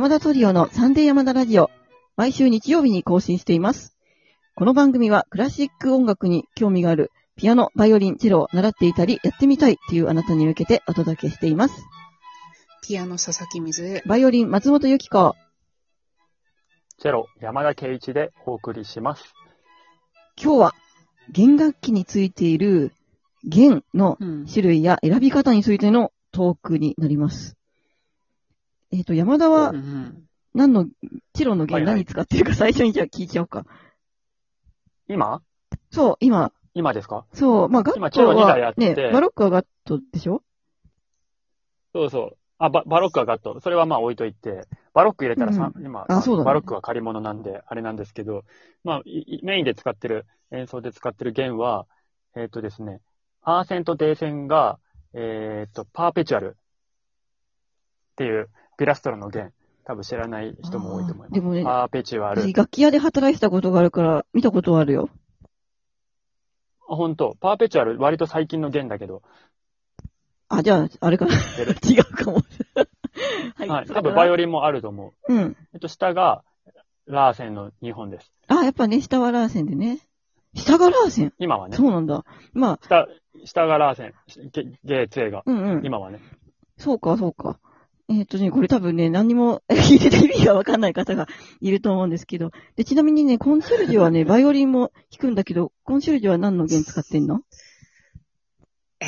山田トリオのサンデー山田ラジオ、毎週日曜日に更新しています。この番組はクラシック音楽に興味がある、ピアノ、バイオリン、チェロを習っていたり、やってみたいっていうあなたに向けてお届けしています。ピアノ佐々木水江。バイオリン、松本由紀子。チェロ、山田圭一でお送りします。今日は、弦楽器についている弦のうん。種類や選び方についてのトークになります。えっ、と、山田うはん。何の、チェロの弦何使ってるか最初にじゃあ聞いちゃおうか。今？そう、今、今ですか？そう、まあガット今チェロ2台あは、って。ね、バロックはガットでしょ？そうそう。あ、ババロックはガット。それはまあ置いといて、バロック入れたらさ、う今、あそうだね。バロックは借り物なんで、あれなんですけど、まあ、メインで使ってる、演奏で使ってる弦は、えっ、とですね、アーセンとデーセンが、えっ、と、パーペチュアルっていうピラストロの弦。多分知らない人も多いと思います。でもねパーペチュアル。私、楽器屋で働いてたことがあるから、見たことはあるよ。あ、本当パーペチュアル、割と最近の弦だけど、あ、じゃあ、あれかな。違うかも。ははい。多分バイオリリンもあると思う。ン。うん。えっと、下が、ラーセンの2本です。あ、やっぱね、下はラーセンでね。下がラーセン？今はねそ。うなんだ。まあ、下、下がラーセン、ゲ、ゲーツェが。うんうん。今はね。そうか、そうか。えっ、とね、これ多分ね、何にも 聞いてて意味がわかんない方がいると思うんですけど。で、ちなみにね、コンシェルジュはね、バイオリンも弾くんだけど、コンシェルジュは何の弦使ってんの？え？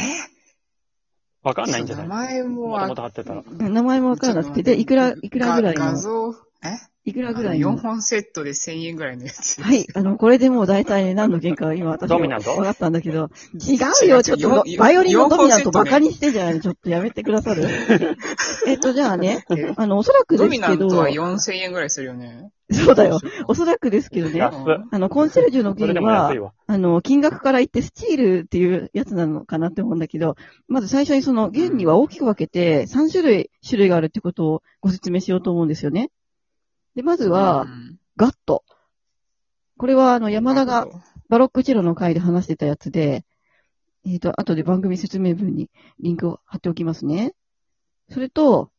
わかんないんじゃない？名前ももともと貼ってたら。うん名前もわからなくて。で、いくら、いくらぐらいの？が画像、え？いくらぐらいの？4本セットで1000円ぐらいのやつ。はい。あの、これでもう大体ね、何の弦か今私はドミナント？分かったんだけど、違うよ、ちょっとよ、バイオリンのドミナント四本セットねバカにしてんじゃないのちょっとやめてくださる？えっと、じゃあね、えあの、おそらくドですけど、ミナントは4000円ぐらいするよね。そうだよ。おそらくですけどね、あの、コンシェルジュの弦それでも安いは、わ。あの、金額から言ってスチールっていうやつなのかなって思うんだけど、まず最初にその弦には大きく分けて3種類種類があるってことをご説明しようと思うんですよね。で、まずはう、ん、ガット。これはあの、山田が、バロックチェロの回で話してたやつで、えっ、と、後で番組説明文にリンクを貼っておきますね。それと、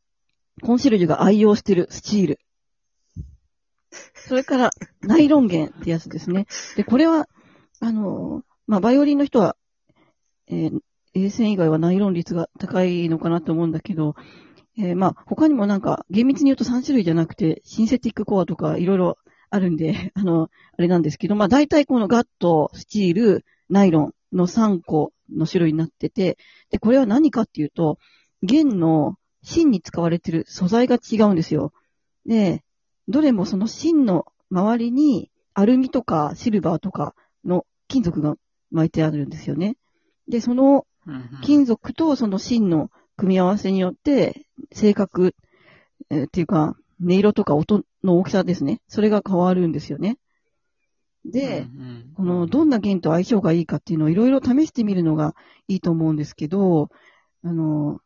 コンシェルジュが愛用してるスチール。それから、ナイロン弦ってやつですね。で、これは、あの、まあ、バイオリンの人は、えー、A 線以外はナイロン率が高いのかなと思うんだけど、えーまあ、他にもなんか、厳密に言うと3種類じゃなくて、シンセティックコアとかいろいろあるんで、あの、あれなんですけど、まあ大体このガット、スチール、ナイロンの3個の種類になってて、で、これは何かっていうと、弦の芯に使われてる素材が違うんですよ。で、どれもその芯の周りにアルミとかシルバーとかの金属が巻いてあるんですよね。で、その金属とその芯の組み合わせによって、性格、えーっていうか、音色とか音の大きさですね。それが変わるんですよね。で、うんうんこの、どんな弦と相性がいいかっていうのをいろいろ試してみるのがいいと思うんですけど、あの、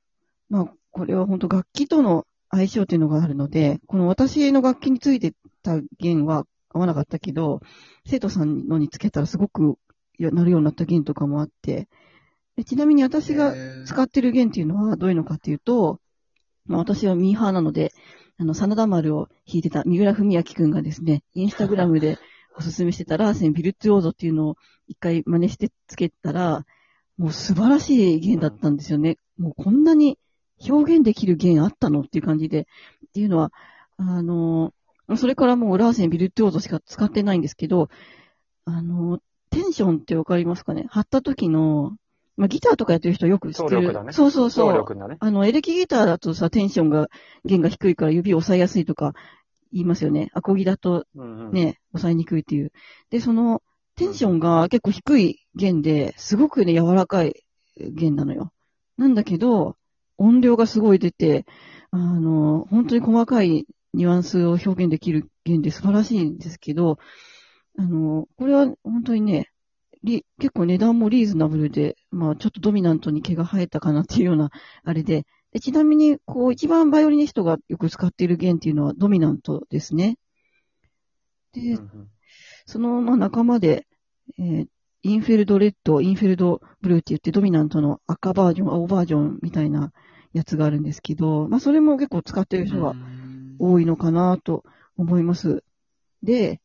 まあ、これは本当楽器との相性っていうのがあるので、この私の楽器についてた弦は合わなかったけど、生徒さんのにつけたらすごくなるようになった弦とかもあって、でちなみに私が使ってる弦っていうのはどういうのかっていうと、まあ、私はミーハーなので、あの、真田丸を弾いてた三浦文明くんがですね、インスタグラムでおすすめしてたラーセンビルツオーゾっていうのを一回真似してつけたら、もう素晴らしい弦だったんですよね。もうこんなに表現できる弦あったのっていう感じで。っていうのは、あの、それからもうラーセンビルツオーゾしか使ってないんですけど、あの、テンションってわかりますかね？貼った時の、まあ、ギターとかやってる人よく知ってる。ねそうそうそう。ね。あの、エレキギターだとさ、テンションが、弦が低いから指を押さえやすいとか言いますよね。アコギだとうんうん。ね、押さえにくいっていう。で、その、テンションが結構低い弦で、すごくね、柔らかい弦なのよ。なんだけど、音量がすごい出て、あの、本当に細かいニュアンスを表現できる弦で素晴らしいんですけど、あの、これは本当にね、リ結構値段もリーズナブルで、まあちょっとドミナントに毛が生えたかなっていうような、あれで、でちなみに、こう、一番バイオリニストがよく使っている弦っていうのはドミナントですね。で、うんうんその、まあ、仲間で、えー Infeld Red、Infeld Blue って言ってドミナントの赤バージョン、青バージョンみたいなやつがあるんですけど、まあ、それも結構使ってる人が多いのかなと思います。で、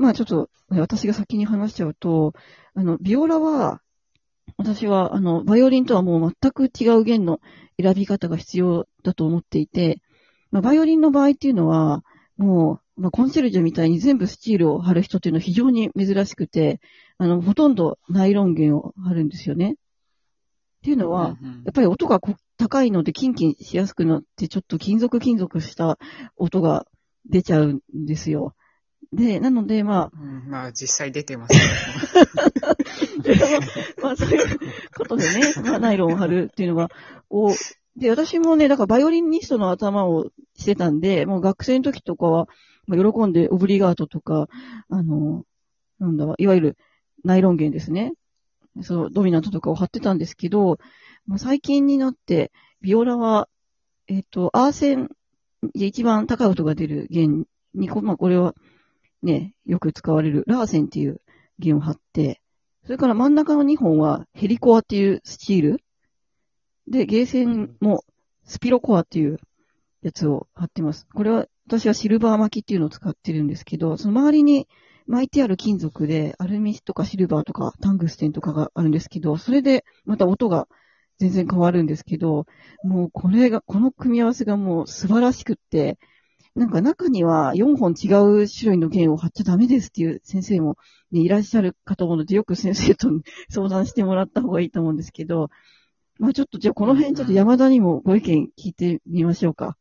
まあちょっと、私が先に話しちゃうと、あの、ビオラは、私は、あの、バイオリンとはもう全く違う弦の選び方が必要だと思っていて、まあ、バイオリンの場合っていうのは、もう、まあ、コンシェルジュみたいに全部スチールを貼る人っていうのは非常に珍しくて、あの、ほとんどナイロン弦を貼るんですよね。っていうのは、やっぱり音がこ高いのでキンキンしやすくなって、ちょっと金属金属した音が出ちゃうんですよ。で、なので、まあ、うんまあ、実際出てますけ まあ、そういうことでね、まあ、ナイロンを貼るっていうのが、おで、私もね、だからバイオリニストの頭をしてたんで、もう学生の時とかは、まあ、喜んでオブリガートとか、あの、なんだ、いわゆるナイロン弦ですね。そう、ドミナントとかを貼ってたんですけど、もう最近になって、ビオラは、えっ、と、アーセンで一番高い音が出る弦に、こまあ、これはね、よく使われるラーセンっていう弦を貼って、それから真ん中の2本はヘリコアっていうスチール。で、ゲーセンもスピロコアっていうやつを貼ってます。これは、私はシルバー巻きっていうのを使ってるんですけど、その周りに巻いてある金属で、アルミとかシルバーとかタングステンとかがあるんですけど、それでまた音が全然変わるんですけど、もうこれが、この組み合わせがもう素晴らしくって、なんか中には4本違う種類の弦を貼っちゃダメですっていう先生も、ね、いらっしゃるかと思うので、よく先生と相談してもらった方がいいと思うんですけど、まあちょっとじゃあこの辺ちょっと山田にもご意見聞いてみましょうか。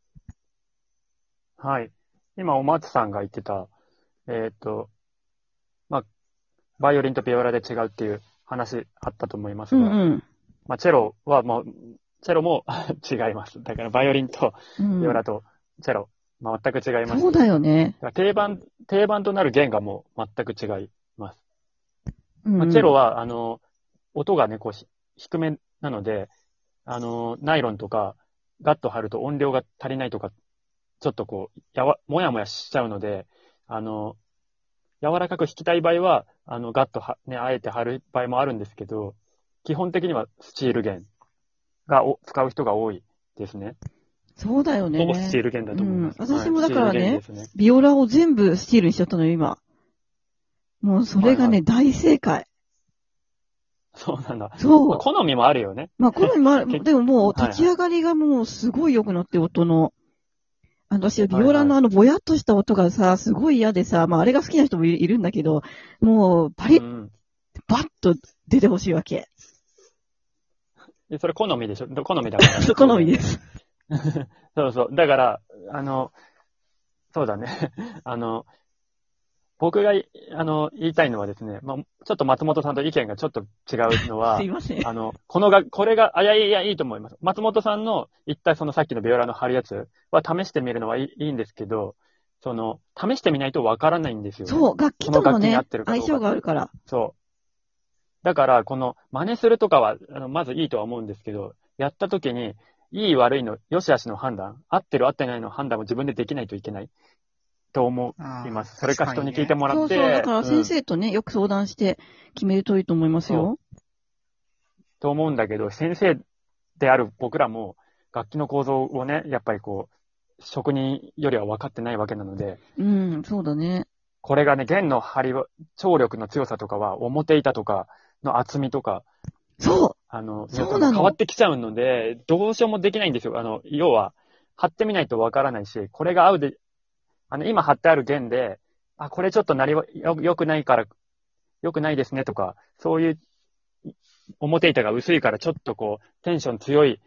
はい。今、お松さんが言ってた、えっ、と、まあ、バイオリンとビオラで違うっていう話あったと思いますが、うんうん。まあ、チェロはもう、チェロも 違います。だから、バイオリンとうんビオラとチェロ、まあ、全く違います。そうだよね。定番、定番となる弦がもう全く違います。うんうんまあ、チェロは、あの、音がね、こうひ、低めなので、あの、ナイロンとか、ガッと張ると音量が足りないとか、ちょっとこう、やわ、もやもやしちゃうので、あの、柔らかく弾きたい場合は、あの、ガッとは、ね、あえて張る場合もあるんですけど、基本的にはスチール弦がお使う人が多いですね。そうだよね。ほぼスチール弦だと思います。うん私もだからねはいね。ビオラを全部スチールにしちゃったのよ、今。もうそれがね、はい大正解。そうなんだ。そうまあ。好みもあるよね。まあ、これもある、結でももうはいはい立ち上がりがもうすごい良くなって、音の。あの、私はビオラのあの、ぼやっとした音がさ、すごい嫌でさ、まあ、あれが好きな人もいいるんだけど、もう、パリッ、うんバッと出てほしいわけ。でそれ好みでしょ？好みだから。好みです。そうそう。だから、あの、そうだね。あの、僕がい、あの、言いたいのはですね、まあ、ちょっと松本さんと意見がちょっと違うのは すい、ません。あの、このが、これが、あ、いやいやいや、いいと思います。松本さんの言ったそのさっきのビオラの貼るやつは試してみるのはいいいいんですけど、その、試してみないとわからないんですよ、ね。そう、楽器とのねこの楽器に合ってる、かどうか相性があるから。そう。だから、この真似するとかは、あのまずいいとは思うんですけど、やった時に、いい悪いの、良し悪しの判断、合ってる合ってないの判断を自分でできないといけないと思います。それか人に聞いてもらって。そうそう、だから先うん生とね、よく相談して決めるといいと思いますよ。と思うんだけど、先生である僕らも、楽器の構造をね、やっぱりこう、職人よりは分かってないわけなので、うん、そうだね。これがね、弦の張りは、張力の強さとかは、表板とかの厚みとか、そうあの、そうなの？変わってきちゃうので、どうしようもできないんですよ。あの、要は、貼ってみないとわからないし、これが合うで、あの、今貼ってある弦で、あ、これちょっとなりは、よ、良くないから、良くないですねとか、そういう、表板が薄いからちょっとこう、テンション強い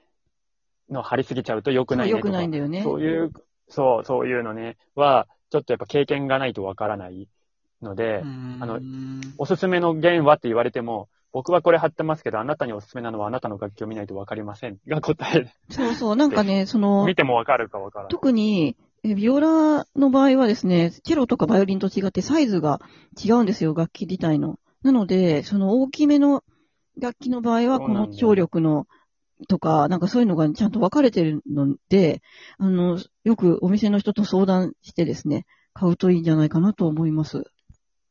の貼りすぎちゃうと良くないね良とか。くないんだよね。そういう、そう、そういうのね、は、ちょっとやっぱ経験がないとわからないので、あのおすすめの弦はって言われても、僕はこれ貼ってますけど、あなたにおすすめなのはあなたの楽器を見ないとわかりません。が答え。そうそう、なんかね、その見、てもわかるかわからない。特に、えビオラの場合はですね、チェロとかバイオリンと違ってサイズが違うんですよ、楽器自体の。なので、その大きめの楽器の場合は、この張力のとか、なんかそういうのがちゃんと分かれてるので、あの、よくお店の人と相談してですね、買うといいんじゃないかなと思います。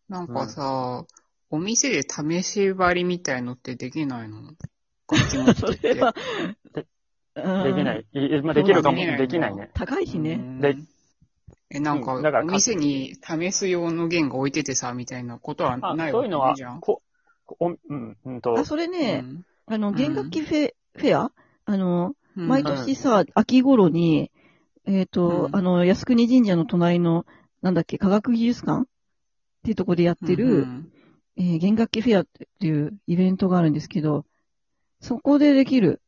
なんかさ、お店で試し張りみたいのってできないの？楽器持ってって。は、できない。いまあ、できるかも、できないね。高いしね。うん。でえ、なんか、お店に試す用の弦が置いててさ、みたいなことはあないわそういうのはけねじゃん。、こ、こおうん、うんと。あ、、それね、うん。あの、ん。弦楽器フェ,、フェア？あの、うん。毎年さ、秋頃に、えっ、と、うん。あの、靖国神社の隣の、なんだっけ、科学技術館っていうところでやってる、うんえー弦楽器フェアっていうイベントがあるんですけど、そこでできる。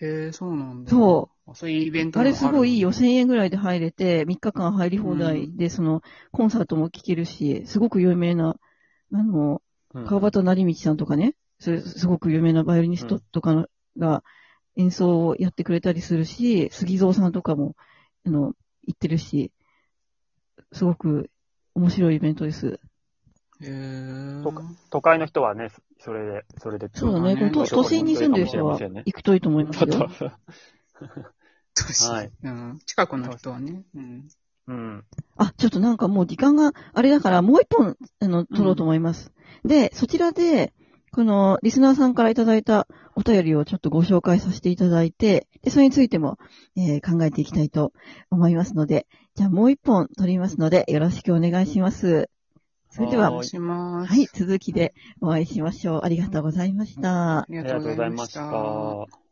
へえ、そうなんだ。。そうそういうイベントあがれすごいいいよ。あ1000円ぐらいで入れて、3日間入り放題で、その、コンサートも聴けるし、すごく有名な、あの、うん川端成道さんとかね、それすごく有名なバイオリニストとかのが演奏をやってくれたりするし、杉蔵さんとかも、あの、行ってるし、すごく面白いイベントです。る。へか都会の人はね、それで、それで。そうだね。都都心に住んでる人は行くといいと思いますちょっよ。と、はいうん。近くの人はね。うん。うん。あ、ちょっとなんかもう時間があれだから、もう一本、あの、取ろうと思います。で、そちらで、この、リスナーさんからいただいたお便りをちょっとご紹介させていただいて、で、それについても、えー考えていきたいと思いますので、じゃあもう一本取りますので、よろしくお願いします。それでは、はいします。い、続きでお会いしましょう。ありがとうございました。ありあがとうございまし。た。